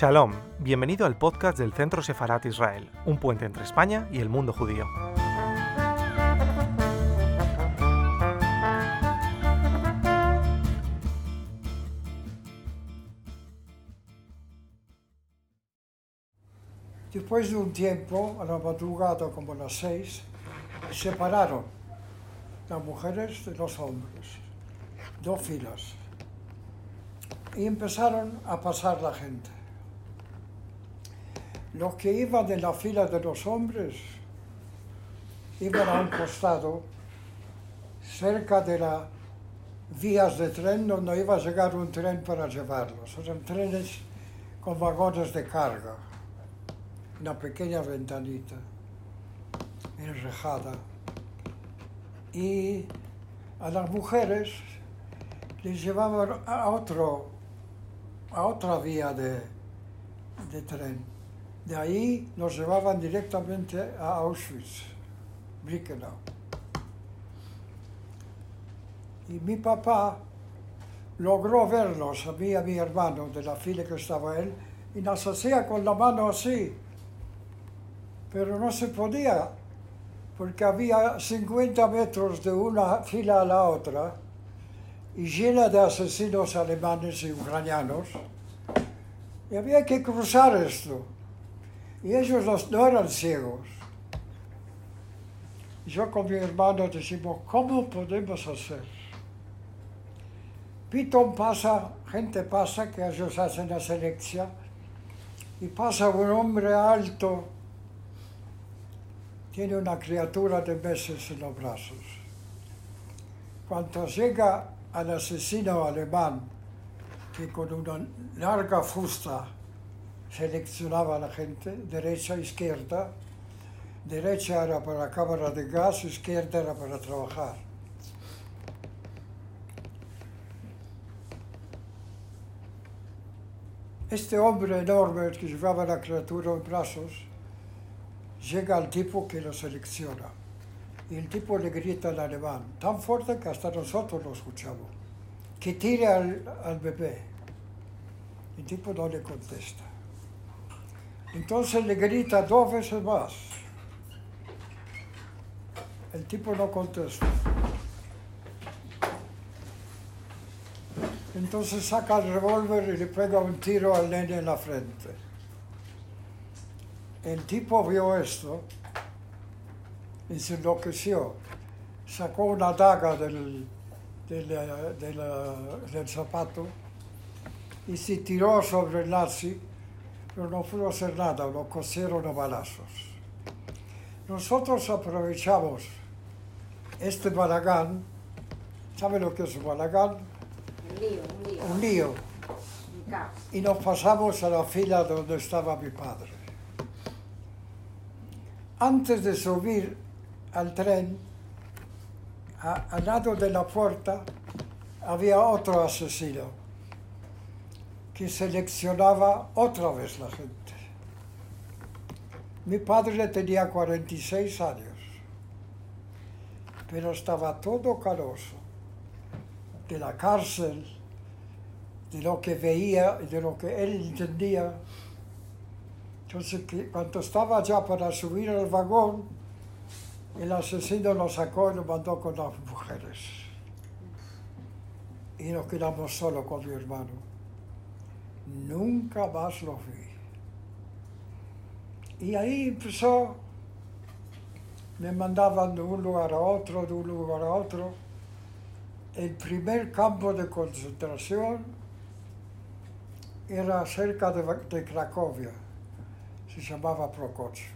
Shalom, bienvenido al podcast del Centro Sefarat Israel, un puente entre España y el mundo judío. Después de un tiempo, a la madrugada como las seis, separaron las mujeres de los hombres, dos filas, y empezaron a pasar la gente. Los que iban de la fila de los hombres iban a un costado, cerca de las vías de tren donde iba a llegar un tren para llevarlos. Eran trenes con vagones de carga una pequeña ventanita enrejada. Y a las mujeres les llevaban a, otro, a otra vía de, de tren. De ahí nos llevaban directamente a Auschwitz, Birkenau. Y mi papá logró verlos, a mí y a mi hermano, de la fila que estaba él, y nos hacía con la mano así, pero no se podía, porque había 50 metros de una fila a la otra y llena de asesinos alemanes y ucranianos, y había que cruzar esto. Y ellos no eran ciegos. Yo con mi hermano decimos, ¿cómo podemos hacer? Pitón pasa, gente pasa, que ellos hacen la selección, y pasa un hombre alto, tiene una criatura de meses en los brazos. Cuando llega al asesino alemán, que con una larga fusta seleccionaba a la gente, derecha, izquierda, derecha era para la cámara de gas, izquierda era para trabajar. Este hombre enorme que llevaba la criatura en brazos, llega al tipo que lo selecciona. Y el tipo le grita al alemán, tan fuerte que hasta nosotros lo escuchamos, que tire al, al bebé. El tipo no le contesta. Entonces le grita dos veces más. El tipo no contesta. Entonces saca el revólver y le pega un tiro al nene en la frente. El tipo vio esto y se enloqueció. Sacó una daga del, del, del, del zapato y se tiró sobre el nazi, pero no pudo hacer nada, lo cosieron a balazos. Nosotros aprovechamos este balagán, ¿sabe lo que es un balagán? Un lío, un lío. Un lío. Un caos. Y nos pasamos a la fila donde estaba mi padre. Antes de subir al tren, a- al lado de la puerta había otro asesino que seleccionaba otra vez la gente. Mi padre tenía 46 años, pero estaba todo caloso de la cárcel, de lo que veía de lo que él entendía. Entonces, cuando estaba ya para subir al vagón, el asesino lo sacó y lo mandó con las mujeres. Y nos quedamos solos con mi hermano. Nunca más lo vi. Y ahí empezó, me mandaban de un lugar a otro, de un lugar a otro. El primer campo de concentración era cerca de, de Cracovia, se llamaba Prococcio.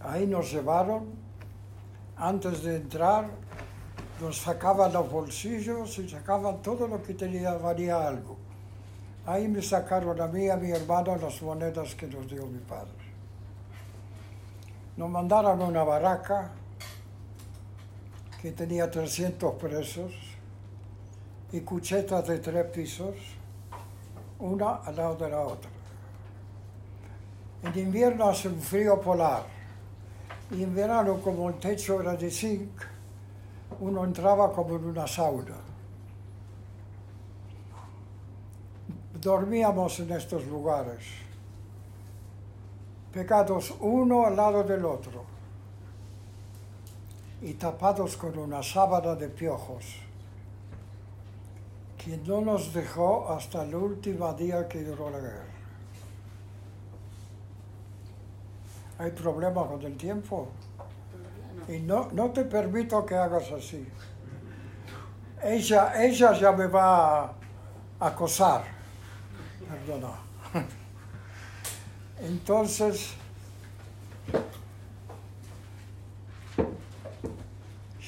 Ahí nos llevaron, antes de entrar, nos sacaban los bolsillos y sacaban todo lo que tenía, valía algo. Ahí me sacaron a mí y a mi hermano las monedas que nos dio mi padre. Nos mandaron a una baraca que tenía 300 presos y cuchetas de tres pisos, una al lado de la otra. En invierno hace un frío polar y en verano como el techo era de zinc, uno entraba como en una sauna. Dormíamos en estos lugares, pegados uno al lado del otro y tapados con una sábana de piojos, que no nos dejó hasta el último día que duró la guerra. Hay problema con el tiempo y no, no te permito que hagas así. Ella, ella ya me va a acosar, perdona. Entonces,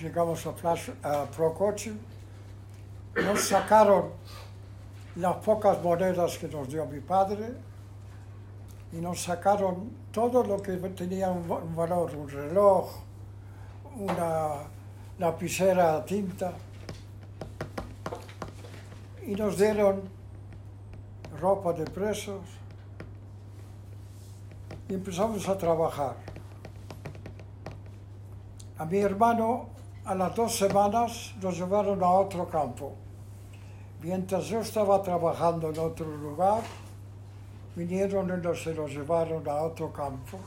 llegamos a, a Procoche, nos sacaron las pocas monedas que nos dio mi padre y nos sacaron todo lo que tenía un, valor, un reloj, una lapicera tinta y nos dieron ropa de presos y empezamos a trabajar. A mi hermano a las dos semanas nos llevaron a otro campo. Mientras yo estaba trabajando en otro lugar, vinieron y se los llevaron a otro campo,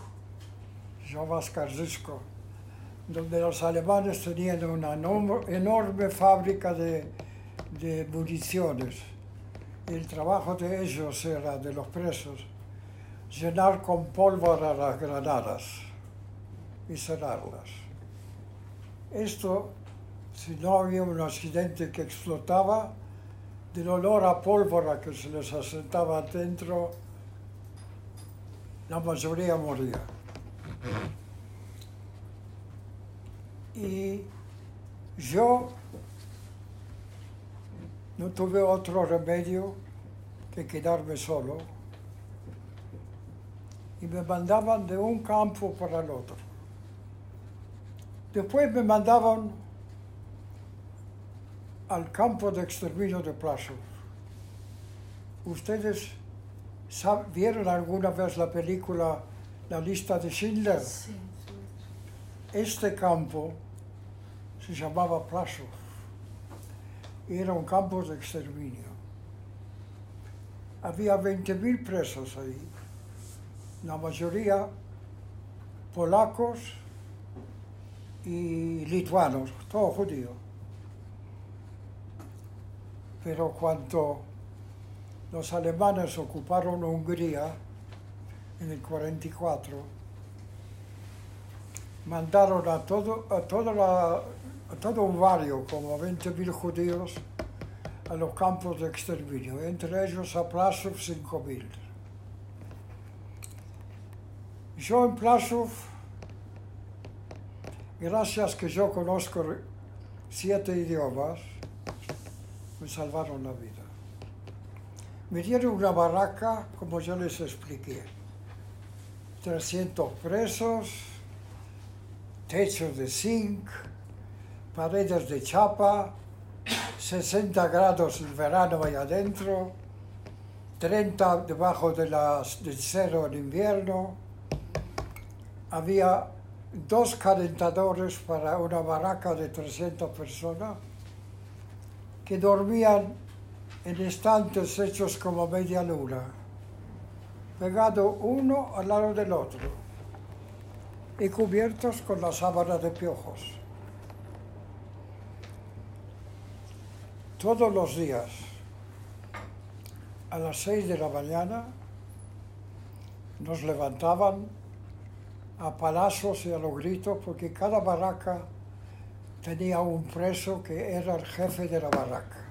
se llama Skarzisco, donde los alemanes tenían una enorme fábrica de, de municiones. El trabajo de ellos era, de los presos, llenar con pólvora las granadas y cerrarlas. Esto, si no había un accidente que explotaba, del olor a pólvora que se les asentaba dentro, la mayoría moría. Y yo no tuve otro remedio que quedarme solo y me mandaban de un campo para el otro. Después me mandaban al campo de exterminio de Plaszow. ¿Ustedes vieron alguna vez la película La lista de Schindler? Sí, Este campo se llamaba Plaszow. Era un campo de exterminio. Había 20.000 presos ahí, la mayoría polacos y lituanos, todo judío. Pero cuando los alemanes ocuparon Hungría en el 44, mandaron a todo, a toda la, todo un barrio, como 20.000 judíos, a los campos de exterminio, entre ellos a Plaszow 5.000. Yo en Plaszow gracias que yo conozco siete idiomas, me salvaron la vida. Me dieron una barraca, como yo les expliqué. 300 presos, techo de zinc, paredes de chapa, 60 grados en verano ahí adentro, 30 debajo de las, del cero en invierno. Había dos calentadores para una barraca de 300 personas que dormían en estantes hechos como media luna, pegado uno al lado del otro y cubiertos con la sábana de piojos. Todos los días, a las seis de la mañana, nos levantaban a palazos y a los gritos porque cada barraca tenía un preso que era el jefe de la barraca.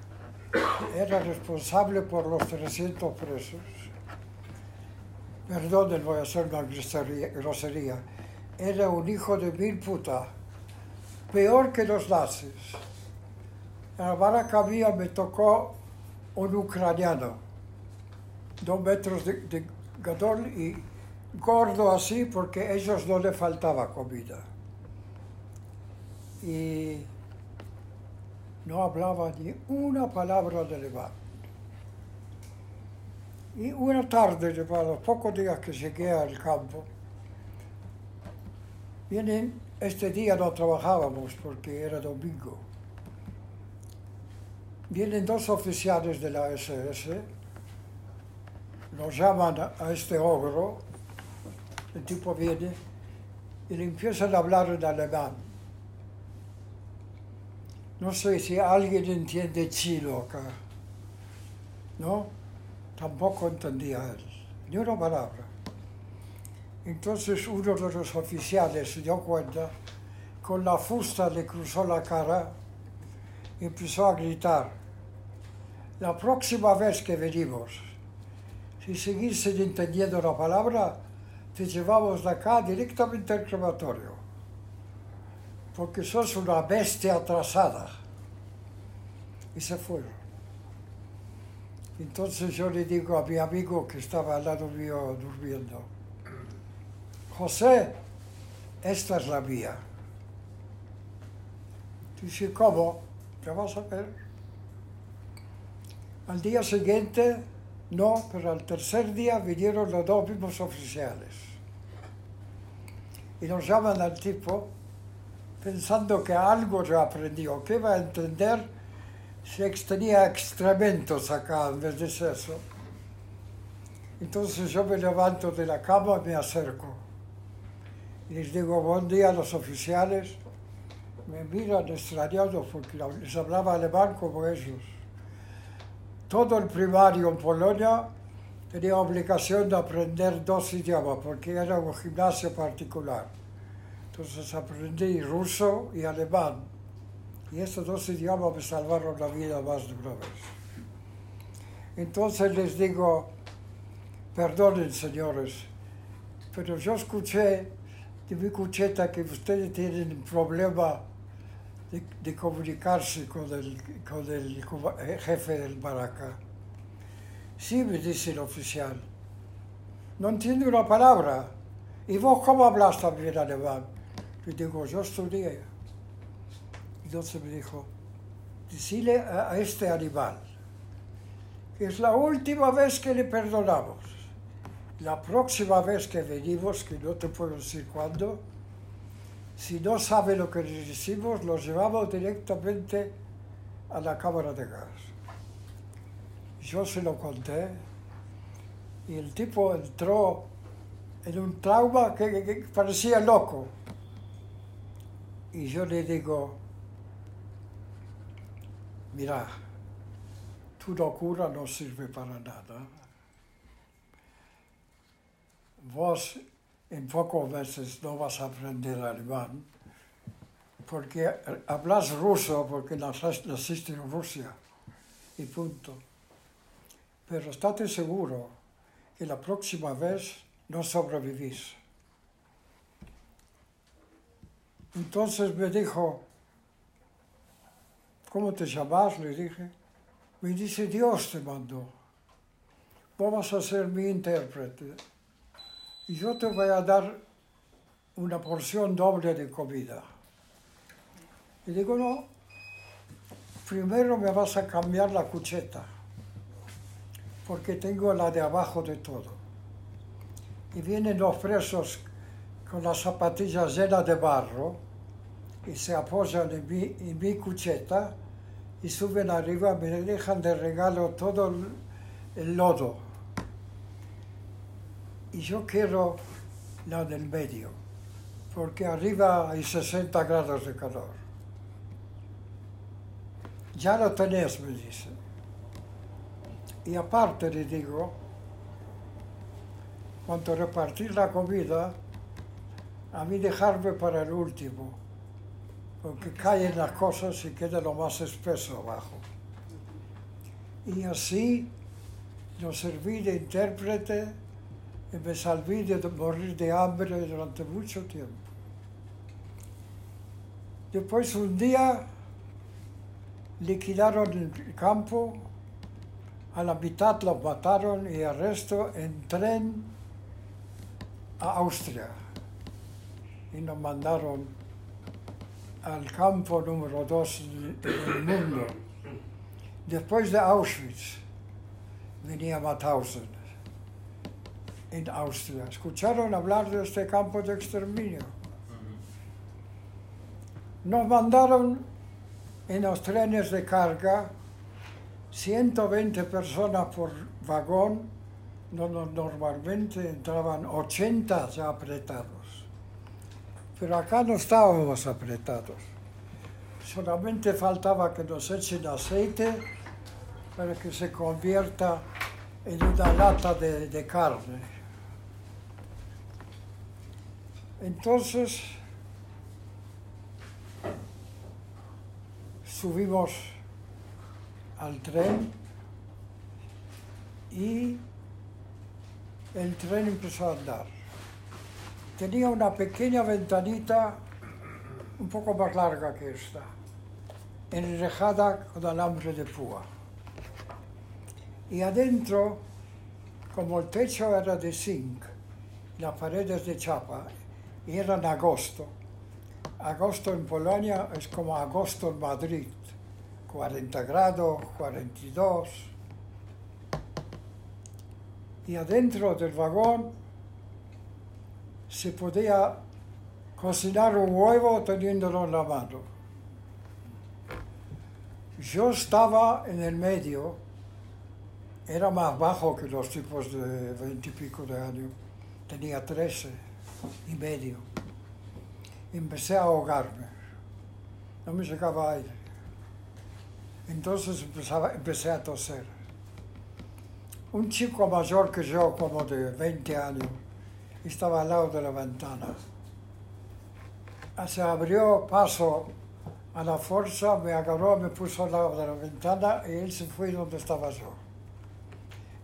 Era responsable por los 300 presos. Perdón, voy a hacer una grosería. Era un hijo de mil puta, peor que los nazis. La barraca mía me tocó un ucraniano, dos metros de, de gadol y gordo así porque a ellos no le faltaba comida. Y no hablaba ni una palabra de alemán. Y una tarde, a los pocos días que llegué al campo, vienen, este día no trabajábamos porque era domingo, vienen dos oficiales de la SS lo llaman a este ogro, el tipo viene y le empiezan a hablar en alemán. No sé si alguien entiende chino acá, ¿no? Tampoco entendía él, ni una palabra. Entonces uno de los oficiales se dio cuenta, con la fusta le cruzó la cara empezó a gritar, la próxima vez que venimos, si seguís entendiendo la palabra, te llevamos de acá directamente al crematorio, porque sos una bestia atrasada. Y se fueron. Entonces yo le digo a mi amigo que estaba al lado mío durmiendo, José, esta es la mía. Dice, ¿cómo? ¿Qué vas a ver? Al día siguiente, no, pero al tercer día vinieron los dos mismos oficiales. Y nos llaman al tipo pensando que algo ya aprendió, que iba a entender si tenía excrementos acá en vez de eso. Entonces yo me levanto de la cama me acerco. Y les digo, buen día a los oficiales. Me miran extrañados porque les hablaba alemán como ellos. Todo el primario en Polonia tenía obligación de aprender dos idiomas porque era un gimnasio particular. Entonces aprendí ruso y alemán. Y estos dos idiomas me salvaron la vida más de una vez. Entonces les digo, perdonen señores, pero yo escuché de mi cucheta que ustedes tienen un problema de, de comunicarse con el, con el jefe del Baraca. Sí, me dice el oficial, no entiendo una palabra. ¿Y vos cómo hablas también alemán? Y digo, yo estudié. Entonces me dijo, decile a, a este animal que es la última vez que le perdonamos. La próxima vez que venimos, que no te puedo decir cuándo, si no sabe lo que le decimos, lo llevamos directamente a la cámara de gas. Yo se lo conté y el tipo entró en un trauma que- que parecía loco. Y yo le digo, mira, tu locura no sirve para nada. Vos en pocos meses no vas a aprender alemán porque hablas ruso porque naciste en Rusia y punto. Pero estate seguro que la próxima vez no sobrevivís. Entonces me dijo, ¿cómo te llamas? Le dije. Me dice, Dios te mandó. Vamos a ser mi intérprete. Y yo te voy a dar una porción doble de comida. Y digo, no, primero me vas a cambiar la cucheta, porque tengo la de abajo de todo. Y vienen los presos con las zapatillas llenas de barro y se apoyan en mi, en mi cucheta y suben arriba, me dejan de regalo todo el, el lodo. Y yo quiero la del medio, porque arriba hay 60 grados de calor. Ya lo tenés, me dice. Y aparte le digo, cuando repartir la comida, a mí dejarme para el último, porque caen las cosas y queda lo más espeso abajo. Y así lo serví de intérprete me salví de morir de hambre durante mucho tiempo. Después un día liquidaron el campo, a la mitad los mataron y el resto en tren a Austria. Y nos mandaron al campo número dos del mundo. Después de Auschwitz venía Mauthausen en Austria. ¿Escucharon hablar de este campo de exterminio? Nos mandaron en los trenes de carga 120 personas por vagón no, normalmente entraban 80 ya apretados. Pero acá no estábamos apretados. Solamente faltaba que nos echen aceite para que se convierta en una lata de, de carne. Entonces subimos al tren y el tren empezó a andar. Tenía una pequeña ventanita un poco más larga que esta, enrejada con alambre de púa. Y adentro, como el techo era de zinc, las paredes de chapa, y era en agosto. Agosto en Polonia es como agosto en Madrid, 40 grados, 42. Y adentro del vagón se podía cocinar un huevo teniéndolo en la mano. Yo estaba en el medio, era más bajo que los tipos de veintipico de años, tenía trece y medio. Empecé a ahogarme, no me llegaba aire. Entonces empezaba, empecé a toser. Un chico mayor que yo, como de 20 años, estaba al lado de la ventana. Se abrió paso a la fuerza, me agarró, me puso al lado de la ventana y él se fue donde estaba yo.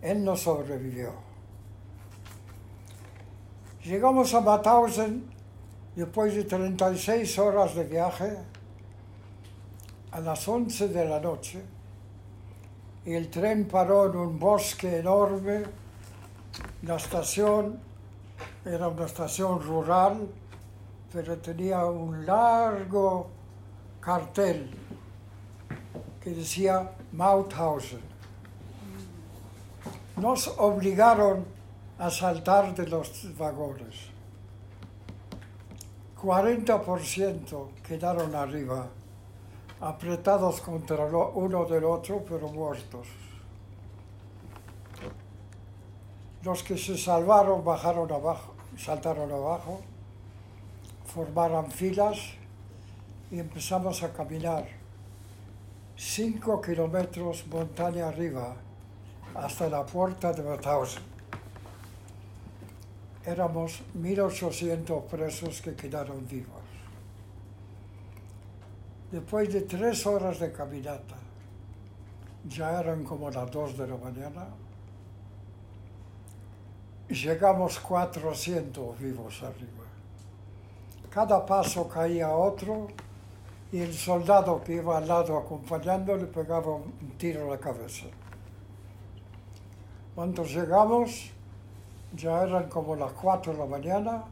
Él no sobrevivió. Llegamos a Mauthausen después de 36 horas de viaje a las 11 de la noche y el tren paró en un bosque enorme. La estación era una estación rural, pero tenía un largo cartel que decía Mauthausen. Nos obligaron a saltar de los vagones. 40% quedaron arriba, apretados contra uno del otro, pero muertos. Los que se salvaron bajaron abajo, saltaron abajo, formaron filas y empezamos a caminar cinco kilómetros montaña arriba hasta la puerta de Mauthausen. Éramos 1.800 presos que quedaron vivos. Después de tres horas de caminata, ya eran como las dos de la mañana, llegamos 400 vivos arriba. Cada paso caía otro y el soldado que iba al lado acompañando le pegaba un tiro en la cabeza. Cuando llegamos, ya eran como las 4 de la mañana,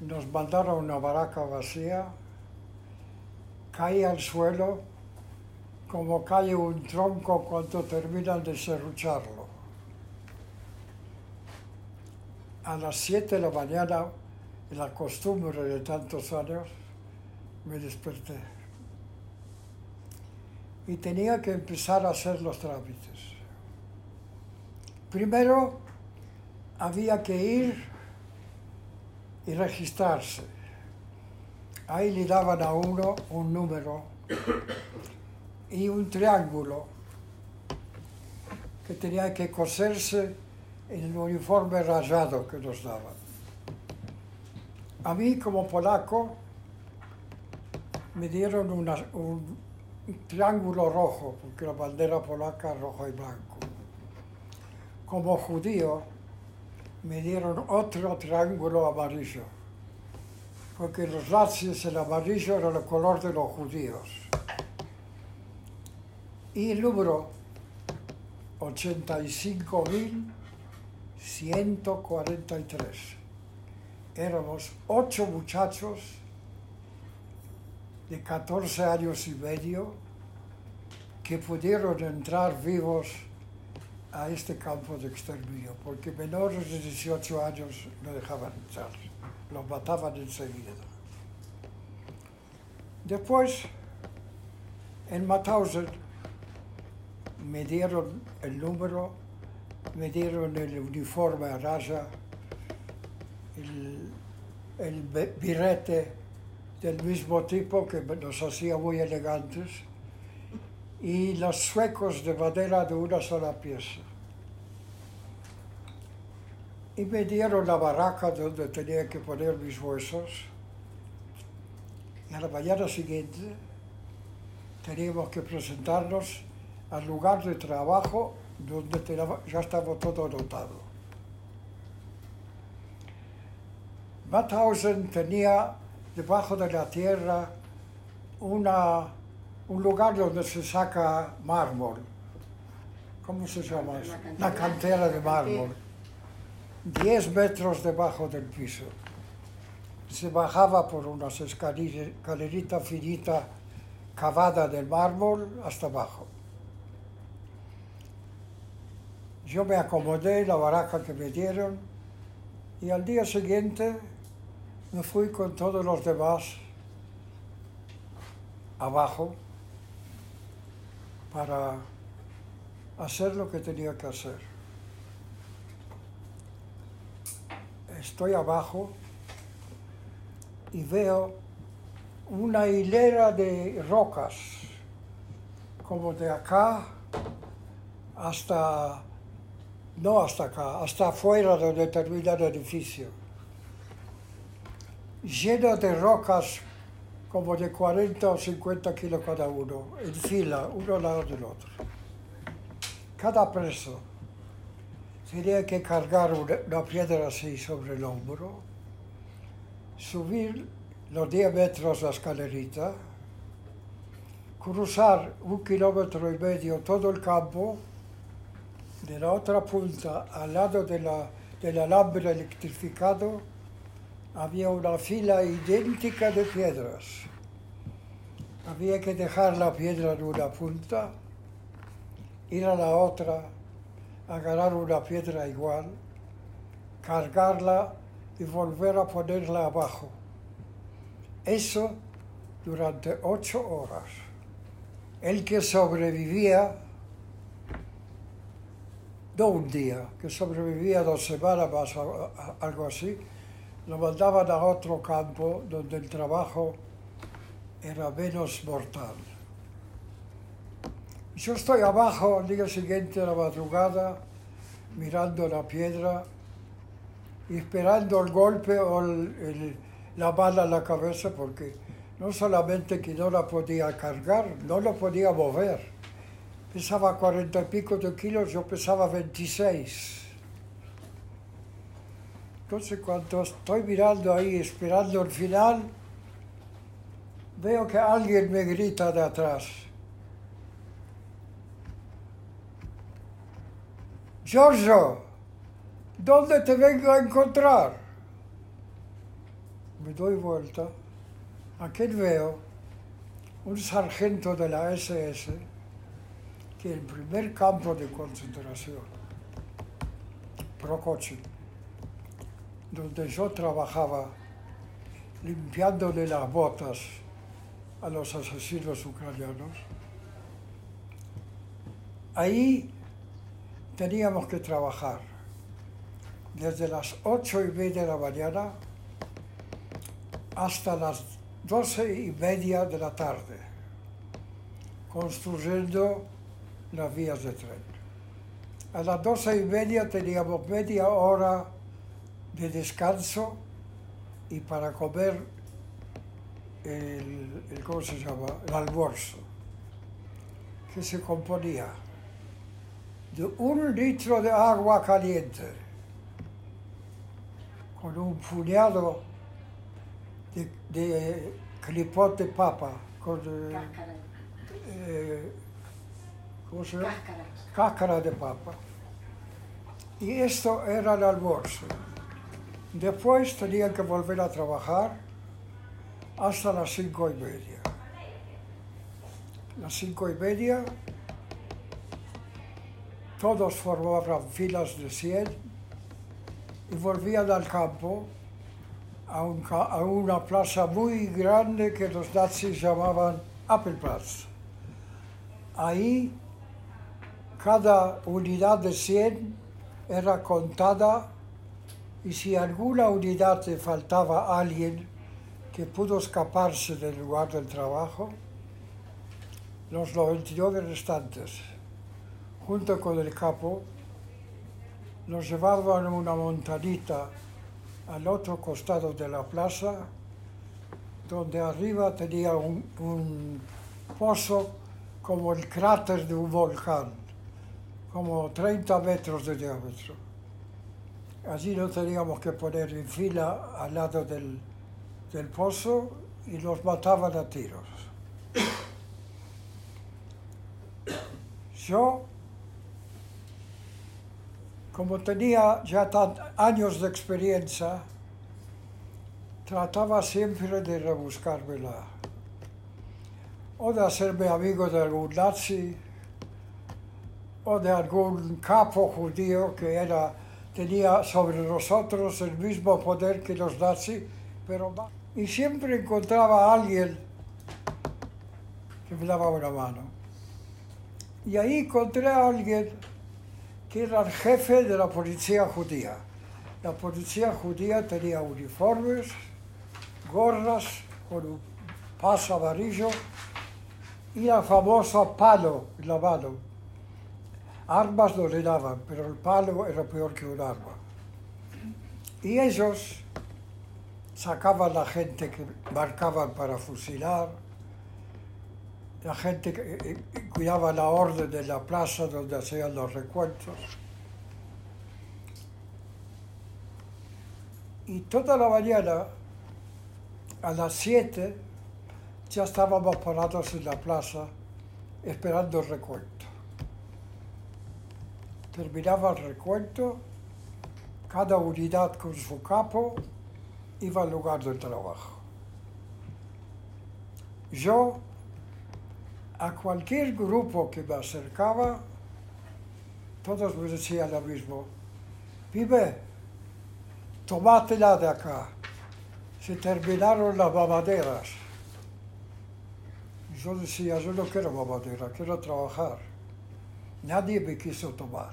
nos mandaron una baraca vacía, caí al suelo como cae un tronco cuando terminan de serrucharlo. A las 7 de la mañana, la costumbre de tantos años, me desperté. Y tenía que empezar a hacer los trámites. Primero, había que ir y registrarse. Ahí le daban a uno un número y un triángulo que tenía que coserse en el uniforme rayado que nos daban. A mí, como polaco, me dieron un triángulo rojo, porque la bandera polaca es rojo y blanco. Como judío, me dieron otro triángulo amarillo, porque los nazis el amarillo era el color de los judíos. Y el número 85.143. Éramos ocho muchachos de 14 años y medio que pudieron entrar vivos a este campo de exterminio, porque menores de 18 años no dejaban entrar, los mataban enseguida. Después, en Mauthausen, me dieron el número me dieron el uniforme a raya, el, el birrete del mismo tipo que nos hacía muy elegantes y los suecos de madera de una sola pieza. Y me dieron la barraca donde tenía que poner mis huesos. Y a la mañana siguiente teníamos que presentarnos al lugar de trabajo donde ya estaba todo anotado. Mauthausen tenía debajo de la tierra una, un lugar donde se saca mármol. ¿Cómo se llama eso? La cantera de mármol. 10 metros debajo del piso. Se bajaba por unas escalerita finita cavada del mármol hasta abajo. Yo me acomodé en la baraja que me dieron y al día siguiente me fui con todos los demás abajo para hacer lo que tenía que hacer. Estoy abajo y veo una hilera de rocas, como de acá hasta, no hasta acá, hasta afuera donde termina el edificio, llena de rocas como de 40 o 50 kilos cada uno, en fila, uno al lado del otro. Cada preso tenía que cargar una, una piedra así sobre el hombro, subir los 10 metros la escalerita, cruzar un kilómetro y medio todo el campo, de la otra punta al lado de la- del alambre electrificado, había una fila idéntica de piedras. Había que dejar la piedra en una punta, ir a la otra, agarrar una piedra igual, cargarla y volver a ponerla abajo. Eso durante ocho horas. El que sobrevivía, no un día, que sobrevivía dos semanas más, algo así, lo mandaban a otro campo donde el trabajo era menos mortal. Yo estoy abajo al día siguiente a la madrugada, mirando la piedra esperando el golpe o el- el- la bala en la cabeza, porque no solamente que no la podía cargar, no lo podía mover. Pesaba cuarenta y pico de kilos, yo pesaba 26. Entonces cuando estoy mirando ahí, esperando el final, veo que alguien me grita de atrás. Giorgio, ¿dónde te vengo a encontrar? Me doy vuelta. Aquí veo un sargento de la SS que el primer campo de concentración, Prokochin, donde yo trabajaba limpiándole las botas a los asesinos ucranianos, ahí teníamos que trabajar desde las ocho y media de la mañana hasta las doce y media de la tarde, construyendo las vías de tren. A las doce y media teníamos media hora de descanso y para comer el, el- ¿cómo se llama? El almuerzo, que se componía de un litro de agua caliente con un puñado de, de clipot de papa, con eh, eh, ¿cómo se llama? Cáscara. cáscara de papa. Y esto era el almuerzo. Después tenían que volver a trabajar hasta las cinco y media. Las cinco y media, todos formaban filas de 100 y volvían al campo a, una plaza muy grande que los nazis llamaban Appelplatz. Ahí cada unidad de 100 era contada y si alguna unidad le faltaba alguien que pudo escaparse del lugar del trabajo, los 99 restantes, junto con el capo, los llevaban a una montanita al otro costado de la plaza, donde arriba tenía un pozo como el cráter de un volcán, como 30 metros de diámetro. Allí no teníamos que poner en fila al lado del, del pozo y los mataban a tiros. Yo, como tenía ya tan- años de experiencia, trataba siempre de rebuscármela o de hacerme amigo de algún nazi, o de algún capo judío que era, tenía sobre nosotros el mismo poder que los nazis, pero. Y siempre encontraba a alguien que me daba una mano. Y ahí encontré a alguien que era el jefe de la policía judía. La policía judía tenía uniformes, gorras con un paso amarillo y el famoso palo en la mano. Armas no le daban, pero el palo era peor que un arma. Y ellos sacaban la gente que marcaban para fusilar, la gente que eh, eh, cuidaba la orden de la plaza donde hacían los recuentos. Y toda la mañana, a las 7, ya estábamos parados en la plaza esperando el recuento. Terminaba el recuento, cada unidad con su capo iba al lugar del trabajo. Yo, a cualquier grupo que me acercaba, todos me decían lo mismo. Pibe, tomátela de acá. Se terminaron las mamaderas. Yo decía, yo no quiero mamadera, quiero trabajar. Nadie me quiso tomar.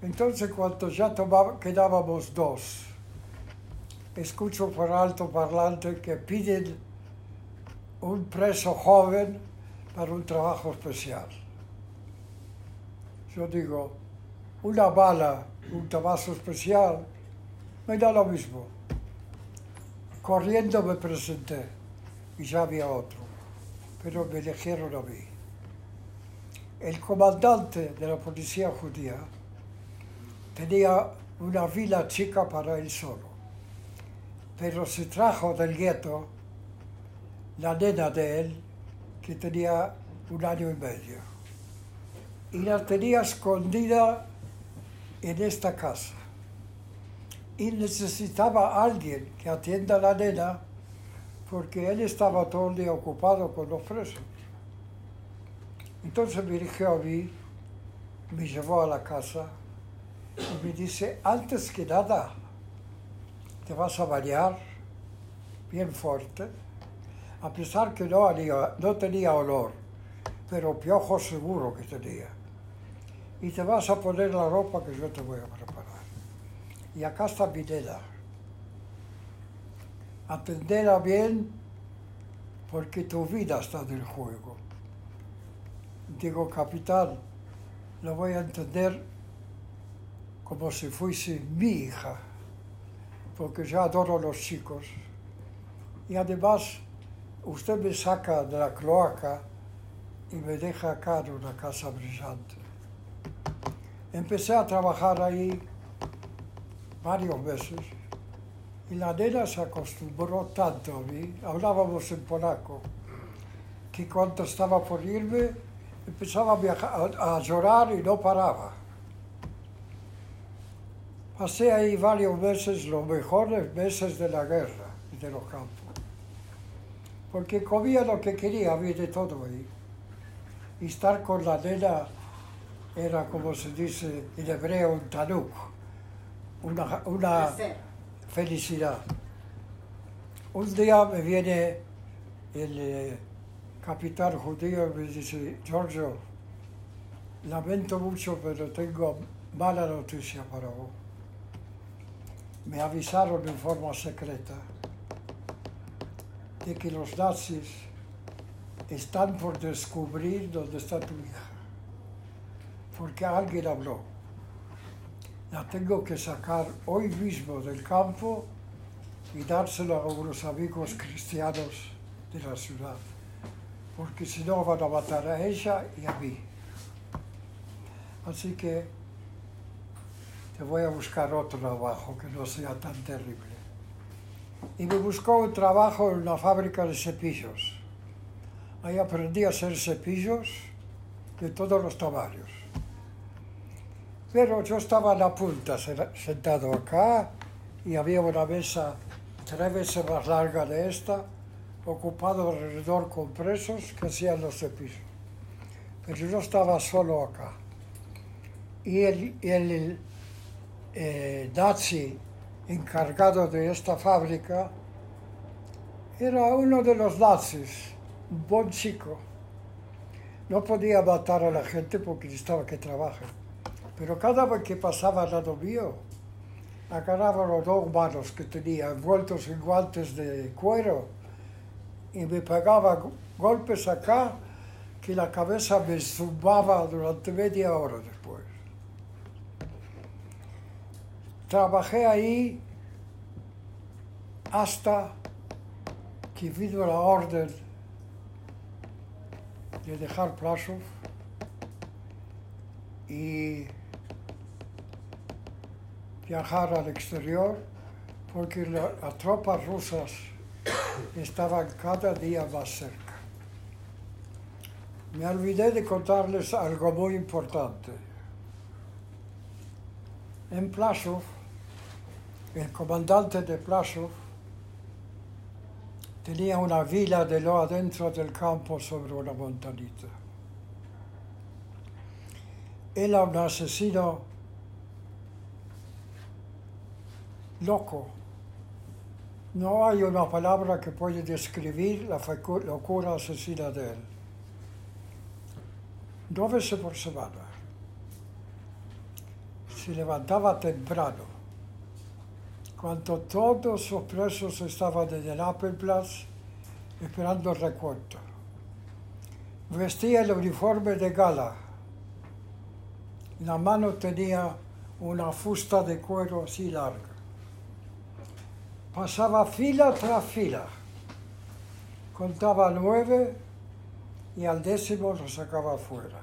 Entonces, cuando ya tomaba- quedábamos dos, escucho por alto parlante que piden un preso joven para un trabajo especial. Yo digo, una bala, un trabajo especial, me da lo mismo. Corriendo me presenté y ya había otro, pero me eligieron a mí. El comandante de la policía judía tenía una vila chica para él solo, pero se trajo del gueto la nena de él, que tenía un año y medio, y la tenía escondida en esta casa. Y necesitaba alguien que atienda a la nena, porque él estaba todo el día ocupado con los presos. Entonces me dirigió a mí, me llevó a la casa y me dice, antes que nada, te vas a bañar bien fuerte, a pesar que no, tenía olor, pero piojo seguro que tenía. Y te vas a poner la ropa que yo te voy a preparar. Y acá está mi nena. Atenderla bien porque tu vida está en el juego. Digo, capitán, lo voy a entender como si fuese mi hija, porque yo adoro a los chicos. Y además, usted me saca de la cloaca y me deja acá en una casa brillante. Empecé a trabajar ahí varios meses y la nena se acostumbró tanto a mí, hablábamos en polaco, que cuando estaba por irme empezaba a, viajar- a- a llorar y no paraba. Pasé ahí varios meses, los mejores meses de la guerra y de los campos. Porque comía lo que quería, había de todo ahí. Y estar con la nena era, como se dice en hebreo, un tanuk, una, una felicidad. Un día me viene el capitán judío me dice, Giorgio, lamento mucho, pero tengo mala noticia para vos. Me avisaron en forma secreta de que los nazis están por descubrir dónde está tu hija. Porque alguien habló. La tengo que sacar hoy mismo del campo y dársela a unos amigos cristianos de la ciudad. Porque si no van a matar a ella y a mí. Así que te voy a buscar otro trabajo que no sea tan terrible. Y me buscó un trabajo en una fábrica de cepillos. Ahí aprendí a hacer cepillos de todos los tamaños. Pero yo estaba en la punta, sentado acá, y había una mesa tres veces más larga de esta, ocupado alrededor con presos que hacían los cepillos. Pero yo estaba solo acá. Y el, el eh, nazi encargado de esta fábrica era uno de los nazis, un buen chico. No podía matar a la gente porque necesitaba que trabajen. Pero cada vez que pasaba al lado mío, agarraba los dos manos que tenía envueltos en guantes de cuero y me pegaba golpes acá que la cabeza me zumbaba durante media hora después. Trabajé ahí hasta que vino la orden de dejar Plasov y viajar al exterior porque las tropas rusas estaban cada día más cerca. Me olvidé de contarles algo muy importante. En Plasov, el comandante de Plasov tenía una villa de lo adentro del campo sobre una montanita. Era un asesino loco. No hay una palabra que pueda describir la locura asesina de él. Dos veces por semana. Se levantaba temprano cuando todos los presos estaban en el Appelplatz esperando el recuento. Vestía el uniforme de gala. En la mano tenía una fusta de cuero así larga. Pasaba fila tras fila. Contaba nueve y al décimo lo sacaba fuera.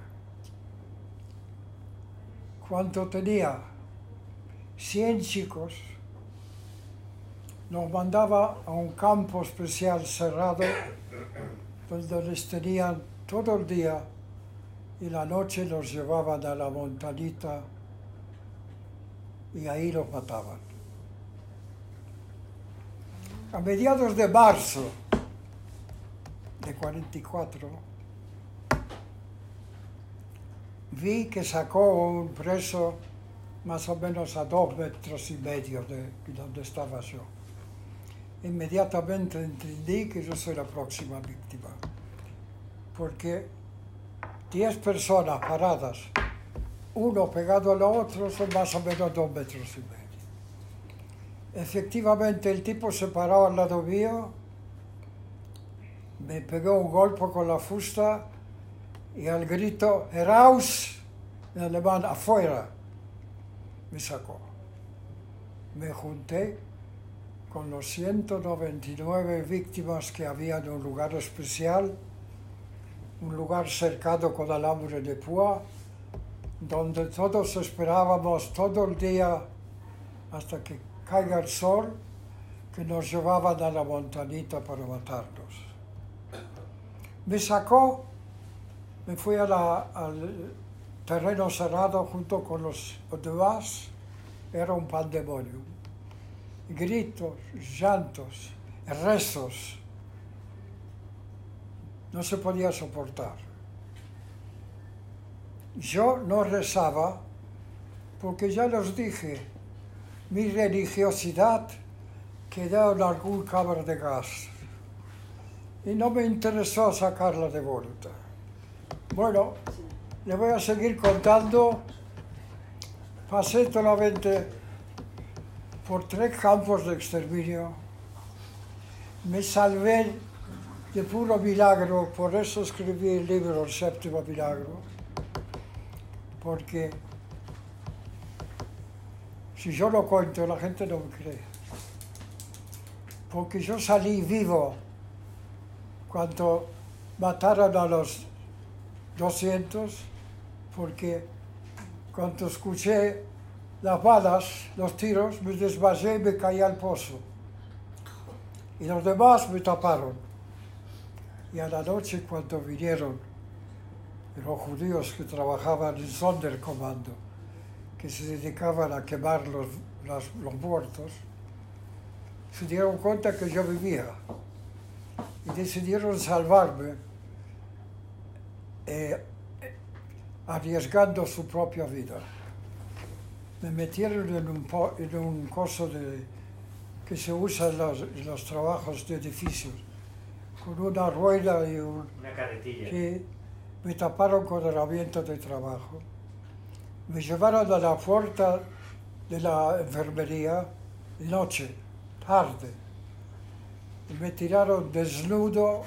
Cuando tenía cien chicos, nos mandaba a un campo especial cerrado donde les tenían todo el día y la noche los llevaban a la montanita y ahí los mataban. A mediados de marzo de 44 vi que sacó un preso más o menos a dos metros y medio de donde estaba yo inmediatamente entendí que yo soy la próxima víctima. Porque 10 personas paradas, uno pegado al otro, son más o menos dos metros y medio. Efectivamente, el tipo se paró al lado mío, me pegó un golpe con la fusta y al grito, Heraus, en alemán, afuera, me sacó. Me junté con los 199 víctimas que había en un lugar especial, un lugar cercado con alambre de púa, donde todos esperábamos todo el día hasta que caiga el sol, que nos llevaban a la montanita para matarnos. Me sacó, me fui al terreno cerrado junto con los demás, era un pandemonio gritos, llantos, rezos. No se podía soportar. Yo no rezaba porque ya los dije, mi religiosidad quedó en algún cámara de gas y no me interesó sacarla de vuelta. Bueno, le voy a seguir contando pasé solamente por tres campos de exterminio. Me salvé de puro milagro, por eso escribí el libro El séptimo milagro, porque si yo lo cuento la gente no me cree. Porque yo salí vivo cuando mataron a los 200, porque cuando escuché las balas, los tiros, me desmayé y me caí al pozo. Y los demás me taparon. Y a la noche cuando vinieron los judíos que trabajaban en Sonderkommando, que se dedicaban a quemar los, las- los muertos, se dieron cuenta que yo vivía y decidieron salvarme eh, arriesgando su propia vida. Me metieron en un, en un coso de, que se usa en los, en los trabajos de edificios, con una rueda y un, Una carretilla. Sí, me taparon con herramientas de trabajo. Me llevaron a la puerta de la enfermería noche, tarde. Y me tiraron desnudo,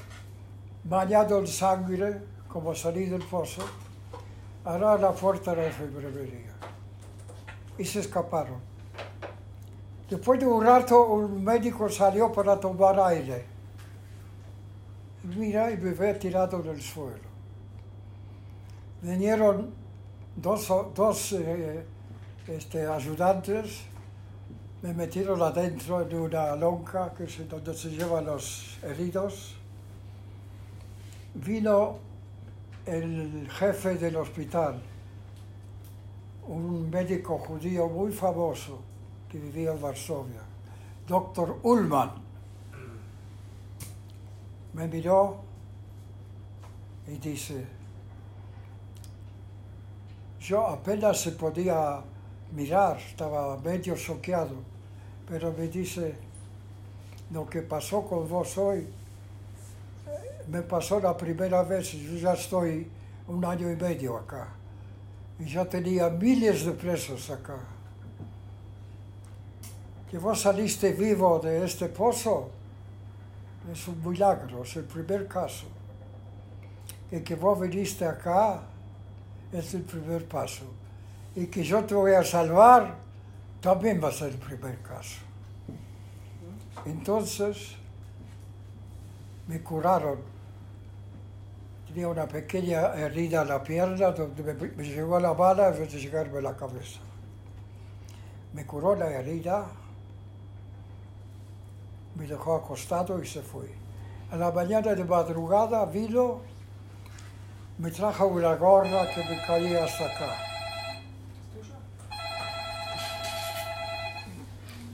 bañado en sangre, como salí del pozo, a la puerta de la enfermería. Y se escaparon. Después de un rato, un médico salió para tomar aire. Mira, y me ve tirado en el suelo. Vinieron dos, dos eh, este, ayudantes, me metieron adentro en una lonca que es donde se llevan los heridos. Vino el jefe del hospital, un médico judío muy famoso que vivía en Varsovia, doctor Ullman. Me miró y dice, yo apenas se podía mirar, estaba medio choqueado, pero me dice, lo que pasó con vos hoy, eh, me pasó la primera vez, yo ya estoy un año y medio acá, y ya tenía miles de presos acá. Que vos saliste vivo de este pozo es un milagro, es el primer caso. Y que vos viniste acá es el primer paso. Y que yo te voy a salvar también va a ser el primer caso. Entonces me curaron. Tenía una pequeña herida en la pierna donde me, me llegó la bala en vez de llegarme a la cabeza. Me curó la herida, me dejó acostado y se fue. A la mañana de madrugada vino, me trajo una gorra que me caía hasta acá.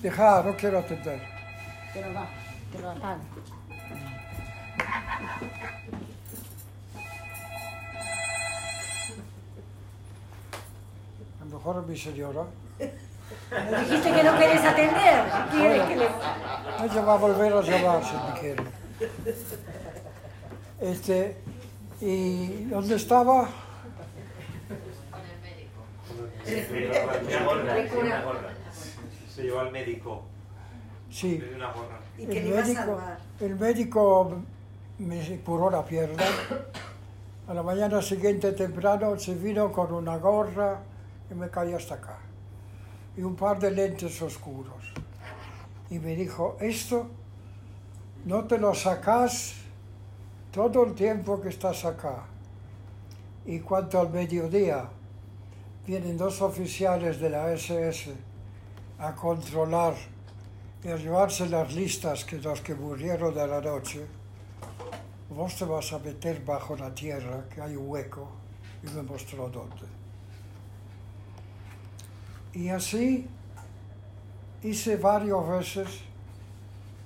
Deja, no quiero atender. Lo va, que lo apague. A lo mejor mi señora. Me dijiste que no querés atender. ¿Quieres que le.? Ella va a volver a llamar si me quiere. Este, ¿y dónde estaba? Cura. una gorra. Se llevó al médico. Sí. Y que el médico, el médico me curó la pierna. A la mañana siguiente temprano se vino con una gorra y me caía hasta acá. Y un par de lentes oscuros. Y me dijo, esto no te lo sacas todo el tiempo que estás acá. Y cuanto al mediodía vienen dos oficiales de la SS a controlar y a llevarse las listas que los que murieron de la noche, vos te vas a meter bajo la tierra, que hay un hueco, y me mostró dónde. Y así hice varias veces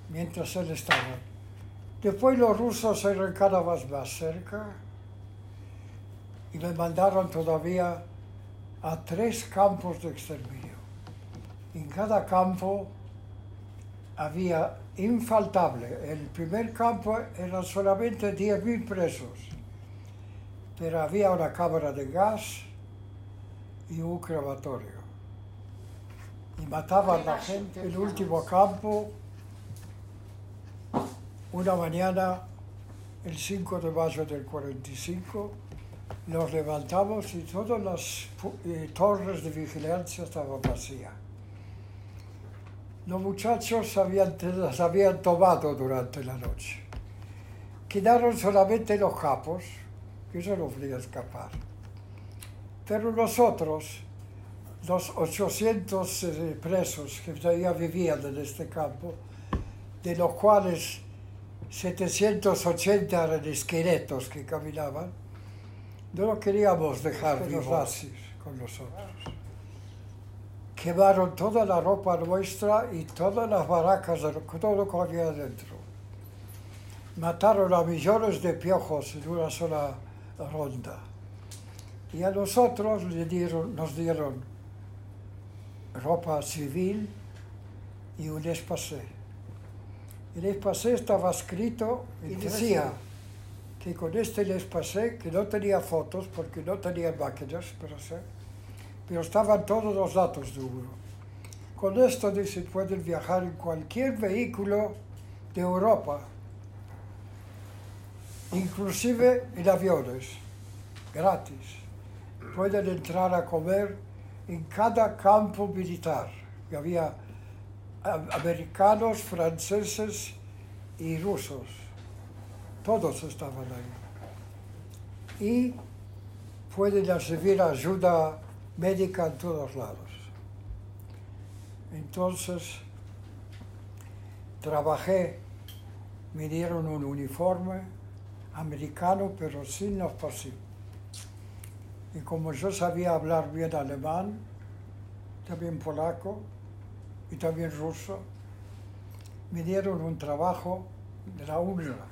mientras él estaba. Después los rusos se cada vez más cerca y me mandaron todavía a tres campos de exterminio. En cada campo había infaltable. El primer campo eran solamente 10.000 presos, pero había una cámara de gas y un crematorio. y mataban a la gente. El último campo, una mañana, el 5 de mayo del 45, nos levantamos y todas las eh, torres de vigilancia estaban vacías. Los muchachos habían, las habían tomado durante la noche. Quedaron solamente los capos, que yo no podía escapar. Pero nosotros, los 800 eh, presos que todavía vivían en este campo, de los cuales 780 eran esqueletos que caminaban, no lo queríamos dejar vivos con nosotros. Quemaron toda la ropa nuestra y todas las barracas, todo lo que había adentro. Mataron a millones de piojos en una sola ronda. Y a nosotros le dieron, nos dieron ropa civil y un espacé. El espacé estaba escrito y decía que con este les pasé, que no tenía fotos porque no tenía máquinas para hacer, pero estaban todos los datos de uno. Con esto dice, pueden viajar en cualquier vehículo de Europa, inclusive en aviones, gratis. Pueden entrar a comer en cada campo militar. Y había americanos, franceses y rusos todos estaban ahí. Y pueden recibir ayuda médica en todos lados. Entonces, trabajé, me dieron un uniforme americano, pero sin los pasivos. Y como yo sabía hablar bien alemán, también polaco y también ruso, me dieron un trabajo de la UNRWA